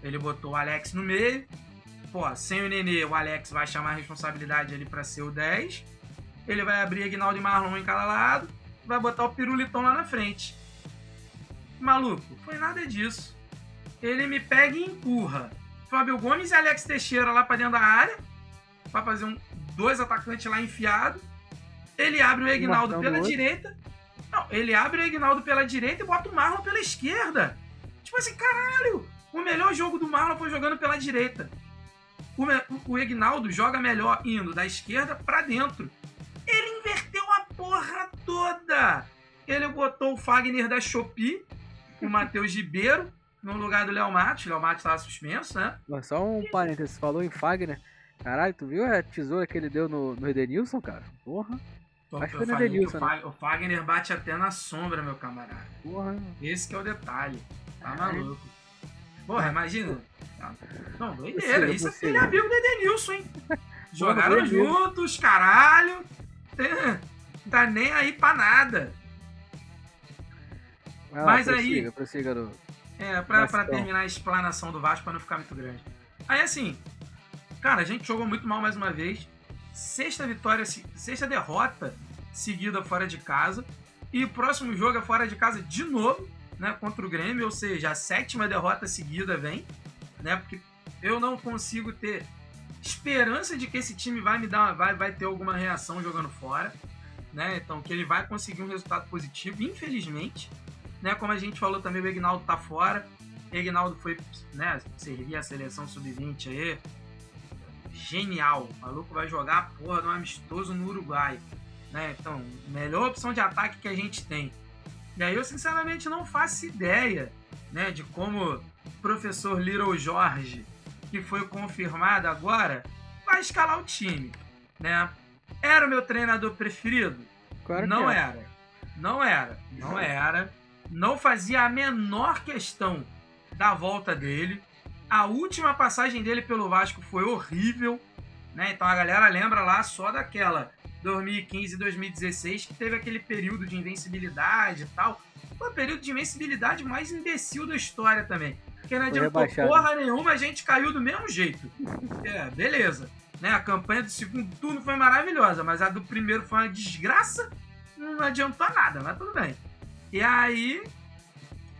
Ele botou o Alex no meio. Pô, sem o Nenê, o Alex vai chamar a responsabilidade ali para ser o 10. Ele vai abrir Aguinaldo e Marlon em cada lado. Vai botar o Pirulitão lá na frente. Maluco, foi nada disso. Ele me pega e empurra. Fábio Gomes e Alex Teixeira lá para dentro da área. Pra fazer um, dois atacantes lá enfiados. Ele abre o Aguinaldo pela outro. direita não, ele abre o Ignaldo pela direita e bota o Marlon pela esquerda. Tipo assim, caralho! O melhor jogo do Marlon foi jogando pela direita. O, o Ignaldo joga melhor indo da esquerda para dentro. Ele inverteu a porra toda. Ele botou o Fagner da Shopee, o Matheus Ribeiro, no lugar do Léo Matos. Léo Matos estava suspenso, né? Só um parênteses, falou em Fagner. Caralho, tu viu a tesoura que ele deu no, no Edenilson, cara? Porra. Acho que foi Edenilson, né? O Fagner bate até na sombra, meu camarada. Porra. Esse que é o detalhe. Tá maluco. Porra, imagina. Não, doideira. Isso é aquele amigo do Edenilson, hein? Jogaram juntos, caralho. Não tá nem aí pra nada. Ah, Mas prossiga, aí. Prossiga. É, pra, pra terminar a explanação do Vasco pra não ficar muito grande. Aí assim, cara, a gente jogou muito mal mais uma vez. Sexta vitória, sexta derrota seguida fora de casa. E o próximo jogo é fora de casa de novo, né, contra o Grêmio, ou seja, a sétima derrota seguida vem, né, porque eu não consigo ter esperança de que esse time vai me dar, vai, vai ter alguma reação jogando fora, né, então que ele vai conseguir um resultado positivo, infelizmente, né, como a gente falou também, o Ignaldo tá fora, Ignaldo foi, né, servir a seleção sub-20 aí, genial. O maluco vai jogar porra de um amistoso no Uruguai. Né? Então, melhor opção de ataque que a gente tem. E aí eu sinceramente não faço ideia né, de como o professor Little Jorge, que foi confirmado agora, vai escalar o time. Né? Era o meu treinador preferido? Claro não é. era. Não era. Não era. Não fazia a menor questão da volta dele. A última passagem dele pelo Vasco foi horrível, né? Então a galera lembra lá só daquela 2015 e 2016 que teve aquele período de invencibilidade e tal. Foi o período de invencibilidade mais imbecil da história também. Porque não adiantou porra nenhuma, a gente caiu do mesmo jeito. É, beleza. Né? A campanha do segundo turno foi maravilhosa, mas a do primeiro foi uma desgraça. Não adiantou nada, mas tudo bem. E aí,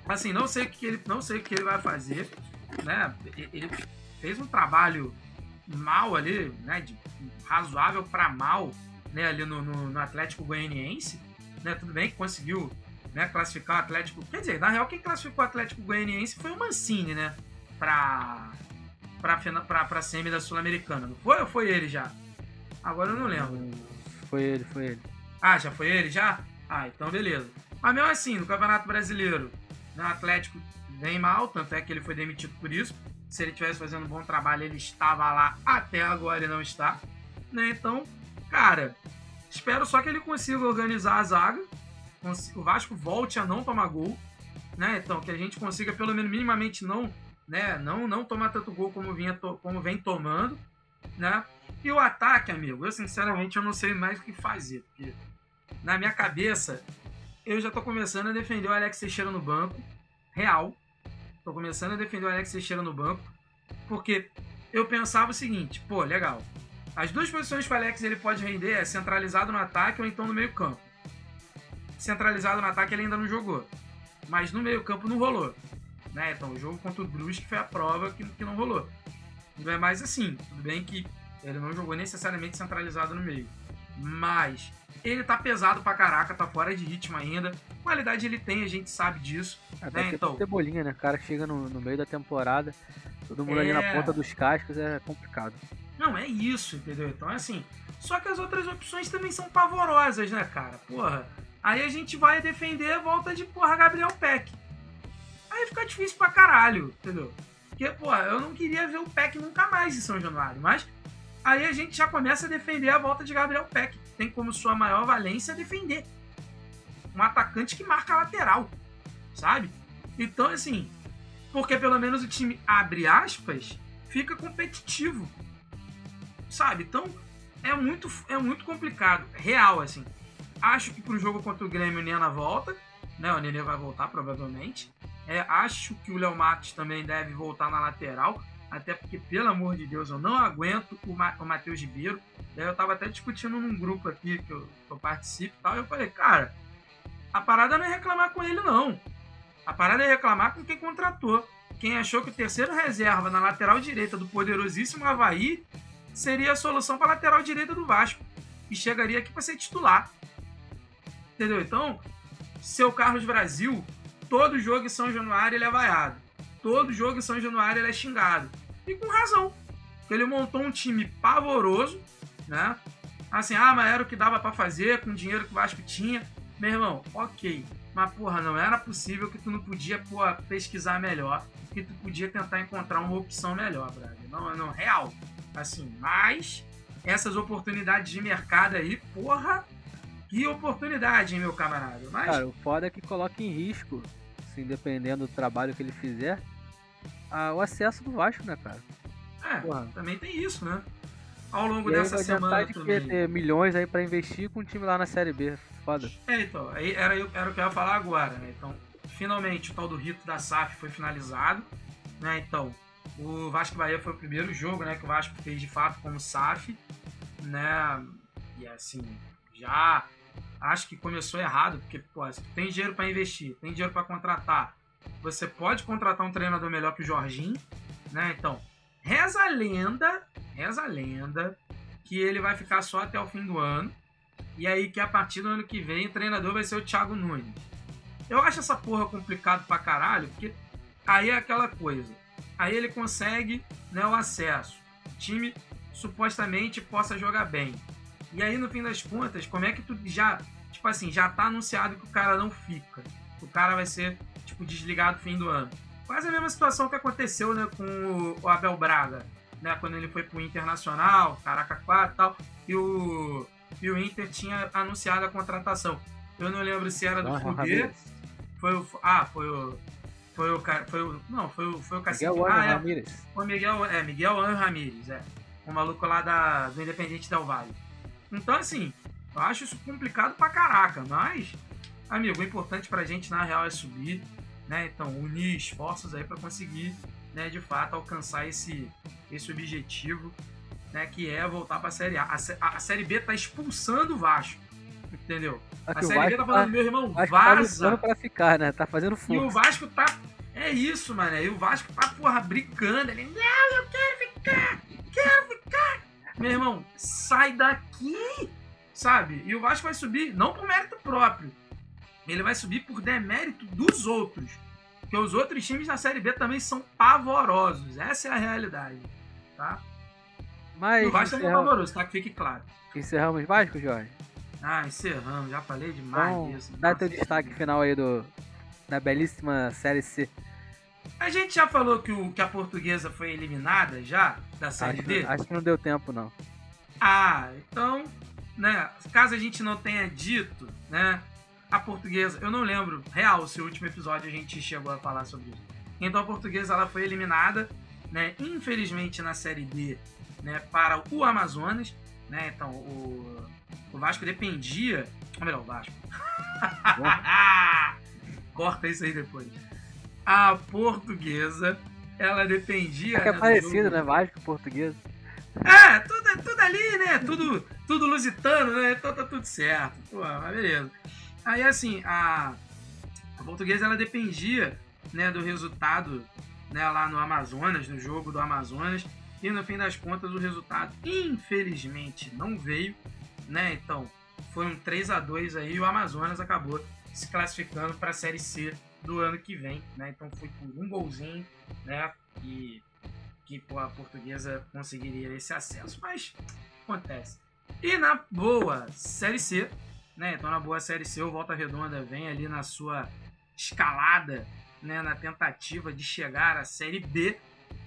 assim, não sei o que ele, não sei o que ele vai fazer né, ele fez um trabalho mal ali, né, de razoável para mal, né, ali no, no, no, Atlético Goianiense, né, tudo bem que conseguiu, né, classificar o Atlético, quer dizer, na real quem classificou o Atlético Goianiense foi o Mancini, né, para para para semi da Sul-Americana, não foi ou foi ele já? Agora eu não lembro. Foi ele, foi ele. Ah, já foi ele já? Ah, então beleza. Mas mesmo assim, no Campeonato Brasileiro, né, o Atlético vem mal, tanto é que ele foi demitido por isso. Se ele tivesse fazendo um bom trabalho, ele estava lá até agora e não está. Né? Então, cara, espero só que ele consiga organizar a zaga. O Vasco volte a não tomar gol. Né? Então, que a gente consiga, pelo menos minimamente, não né? Não, não tomar tanto gol como, vinha como vem tomando, né? E o ataque, amigo, eu sinceramente eu não sei mais o que fazer. Porque na minha cabeça, eu já tô começando a defender o Alex Teixeira no banco. Real. Tô começando a defender o Alex Teixeira no banco. Porque eu pensava o seguinte, pô, legal. As duas posições que o Alex ele pode render é centralizado no ataque ou então no meio campo. Centralizado no ataque ele ainda não jogou. Mas no meio campo não rolou. Né? Então o jogo contra o Brusque foi a prova que, que não rolou. Não é mais assim. Tudo bem que ele não jogou necessariamente centralizado no meio. Mas ele tá pesado pra caraca, tá fora de ritmo ainda. Qualidade ele tem, a gente sabe disso. Até né? Então, cebolinha, né? O cara chega no, no meio da temporada, todo mundo ali na É. ponta dos cascos, é complicado. Não, é isso, entendeu? Então, é assim. Só que as outras opções também são pavorosas, né, cara? Porra. Aí a gente vai defender a volta de, porra, Gabriel Peck. Aí fica difícil pra caralho, entendeu? Porque, porra, eu não queria ver o Peck nunca mais em São Januário, mas aí a gente já começa a defender a volta de Gabriel Peck. Tem como sua maior valência defender. Um atacante que marca lateral, sabe? Então, assim, porque pelo menos o time, abre aspas, fica competitivo sabe? Então é muito, é muito complicado, real assim. Acho que pro jogo contra o Grêmio o Nena volta, né? O Nenê vai voltar provavelmente. É, acho que o Léo Matos também deve voltar na lateral, até porque pelo amor de Deus eu não aguento o, Ma o Matheus Ribeiro. Daí eu tava até discutindo num grupo aqui que eu, que eu participo e tal, e eu falei, cara, a parada não é reclamar com ele não. A parada é reclamar com quem contratou. Quem achou que o terceiro reserva na lateral direita do poderosíssimo Havaí seria a solução para a lateral direita do Vasco. E chegaria aqui para ser titular. Entendeu? Então, seu Carlos Brasil, todo jogo em São Januário ele é vaiado. Todo jogo em São Januário ele é xingado. E com razão. Porque ele montou um time pavoroso, né? Assim, ah, mas era o que dava para fazer com o dinheiro que o Vasco tinha. Meu irmão, ok. Mas, porra, não era possível que tu não podia porra, pesquisar melhor. Que tu podia tentar encontrar uma opção melhor, brother. Não, não, real. Assim, mas essas oportunidades de mercado aí, porra, que oportunidade, hein, meu camarada. Mas, Cara, o foda é que coloca em risco, assim, dependendo do trabalho que ele fizer, a- o acesso do Vasco, né, cara? é, porra. também tem isso, né? Ao longo E dessa semana de que também. ter milhões aí pra investir com o time lá na Série B. Foda. É, então, aí era, era o que eu ia falar agora, né? Então, finalmente o tal do rito da SAF foi finalizado, né? Então, o Vasco Bahia foi o primeiro jogo, né, que o Vasco fez de fato como SAF, né? E assim, já acho que começou errado, porque, pô, tem dinheiro para investir, tem dinheiro para contratar, você pode contratar um treinador melhor que o Jorginho, né? Então, reza a lenda, reza a lenda que ele vai ficar só até o fim do ano. E aí que a partir do ano que vem o treinador vai ser o Thiago Nunes. Eu acho essa porra complicado pra caralho, porque aí é aquela coisa. Aí ele consegue né, o acesso. O time supostamente possa jogar bem. E aí, no fim das contas, como é que tu já. Tipo assim, já tá anunciado que o cara não fica. O cara vai ser, tipo, desligado no fim do ano. Quase a mesma situação que aconteceu né, com o- Abel Braga, né? Quando ele foi pro Internacional, Caraca 4 e tal. E o, e o Inter tinha anunciado a contratação. Eu não lembro se era do Fugê. Ramírez. Foi o. Ah, foi o. Foi o cara. Foi o. Não, foi o, foi o Cacique. Miguel ah, é, Ramírez. o Miguel, é, Miguel An Ramírez, é. O maluco lá da, do Independente Del Vale. Então, assim, eu acho isso complicado pra caraca, mas, amigo, o importante pra gente, na real, é subir, né? Então, unir esforços aí pra conseguir, né, de fato, alcançar esse, esse objetivo, né, que é voltar pra Série A. A, Sé- a Série B tá expulsando o Vasco, entendeu? A Série B tá falando, tá, meu irmão, Vasco tá vaza! pra ficar, né? Tá fazendo E o. Vasco tá. É isso, mano. E o Vasco tá, porra, brincando. Ele, não, eu quero ficar, quero ficar. Meu irmão, sai daqui, sabe? E o Vasco vai subir, não por mérito próprio. Ele vai subir por demérito dos outros. Porque os outros times na Série B também são pavorosos. Essa é a realidade, tá? Mas o Vasco também é encerra- pavoroso, tá? Que fique claro. encerramos Vasco, Jorge? Ah, encerramos. Já falei demais Então, disso. dá teu destaque final aí do, da belíssima Série C. A gente já falou que, o, que a portuguesa foi eliminada já da Série Acho, B? acho que não deu tempo, não. Ah, então, né, caso a gente não tenha dito, né, a portuguesa, eu não lembro, real, se o último episódio a gente chegou a falar sobre isso. Então a portuguesa ela foi eliminada, né, infelizmente na Série D, né, para o Amazonas. Né, então o, o Vasco dependia. Ou melhor, o Vasco. Corta isso aí depois. A portuguesa, ela dependia. É que é né, do parecido, né? Vasco português. é, tudo, tudo ali, né? Tudo, tudo lusitano, né? Então tá tudo certo. Pô, mas beleza. Aí, assim, a, a portuguesa, ela dependia, né, do resultado, né, lá no Amazonas, no jogo do Amazonas. E no fim das contas, o resultado, infelizmente, não veio, né? Então, foi um 3 a 2 aí e o Amazonas acabou se classificando para a Série C do ano que vem, né? Então, foi por um golzinho, né? Que pô, a portuguesa conseguiria esse acesso. Mas acontece. E na boa Série C, né? Então na boa Série C, o Volta Redonda vem ali na sua escalada, né? Na tentativa de chegar à Série B,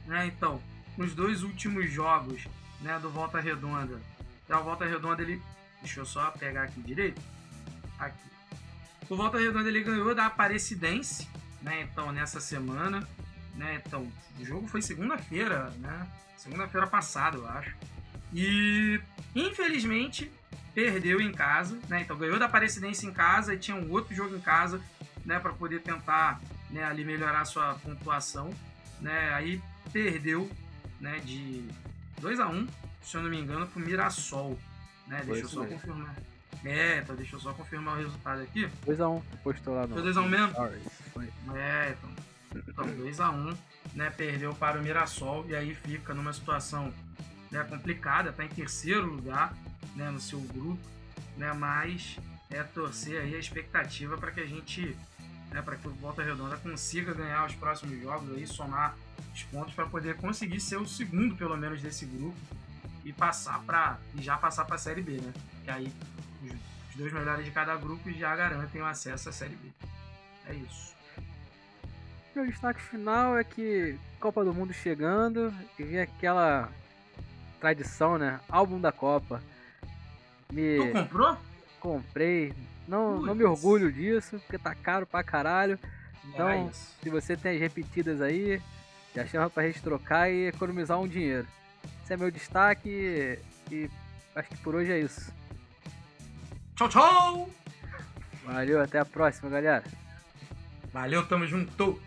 né? Então, nos dois últimos jogos, né? Do Volta Redonda, já o Volta Redonda ele, deixa eu só pegar aqui direito, aqui. O Volta Redonda ele ganhou da Aparecidense, né? Então nessa semana, né? Então, o jogo foi segunda-feira, né? Segunda-feira passada, eu acho. E infelizmente perdeu em casa, né? Então ganhou da Aparecidense em casa e tinha um outro jogo em casa, né, para poder tentar, né, ali melhorar a sua pontuação, né? Aí perdeu, né, de 2 a 1, se eu não me engano, pro Mirassol, né? Foi Deixa eu só mesmo. confirmar. É, então deixa eu só confirmar o resultado aqui. 2x1, postou lá no. Foi 2 a 1 mesmo? Foi. É, então, então 2x1, né? Perdeu para o Mirassol e aí fica numa situação né, complicada, tá em terceiro lugar né, no seu grupo, né? Mas é torcer aí a expectativa para que a gente, né, para que o Volta Redonda consiga ganhar os próximos jogos aí, somar os pontos para poder conseguir ser o segundo, pelo menos, desse grupo e passar para e já passar para a Série B, né? Que aí os, dois melhores de cada grupo já garantem o acesso à Série B. É isso. Meu destaque final é que Copa do Mundo chegando e vem aquela tradição, né? Álbum da Copa. Me Tu comprou? comprei. Não, não me orgulho disso, porque tá caro pra caralho. Então, isso. se você tem as repetidas aí, já chama pra gente trocar e economizar um dinheiro. Esse é meu destaque e acho que por hoje é isso. Tchau, tchau! Valeu, até a próxima, galera. Valeu, tamo junto!